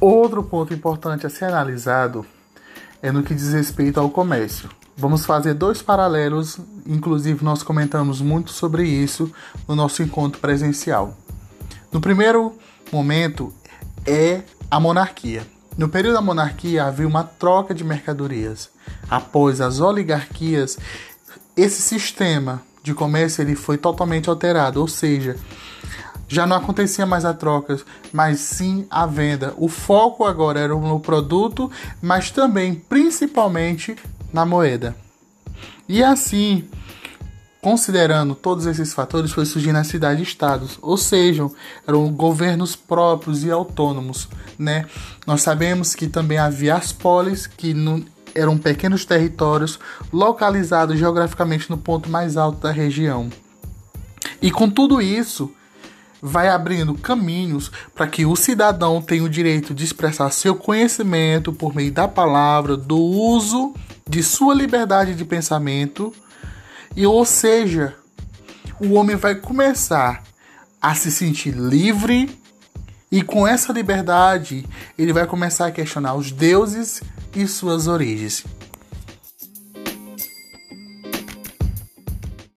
Outro ponto importante a ser analisado é no que diz respeito ao comércio. Vamos fazer dois paralelos, inclusive nós comentamos muito sobre isso no nosso encontro presencial. No primeiro momento é a monarquia. No período da monarquia havia uma troca de mercadorias. Após as oligarquias, esse sistema de comércio ele foi totalmente alterado, ou seja, já não acontecia mais a troca, mas sim a venda. O foco agora era no produto, mas também, principalmente, na moeda. E assim, considerando todos esses fatores, foi surgindo a cidade-estados, ou seja, eram governos próprios e autônomos, né? Nós sabemos que também havia as polis, que não, eram pequenos territórios localizados geograficamente no ponto mais alto da região. E com tudo isso, vai abrindo caminhos para que o cidadão tenha o direito de expressar seu conhecimento por meio da palavra, do uso de sua liberdade de pensamento, e ou seja, o homem vai começar a se sentir livre e com essa liberdade ele vai começar a questionar os deuses e suas origens.